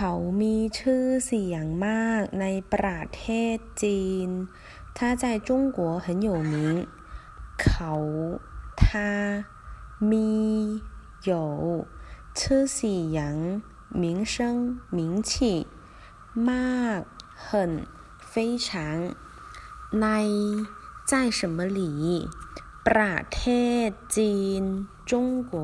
เขามีชื่อเสียงมากในประเทศจีน他在中国很有名เขา他มี有ชื่อเสียง名声名气มาก很非常ใน在什么里ประเทศจีน中国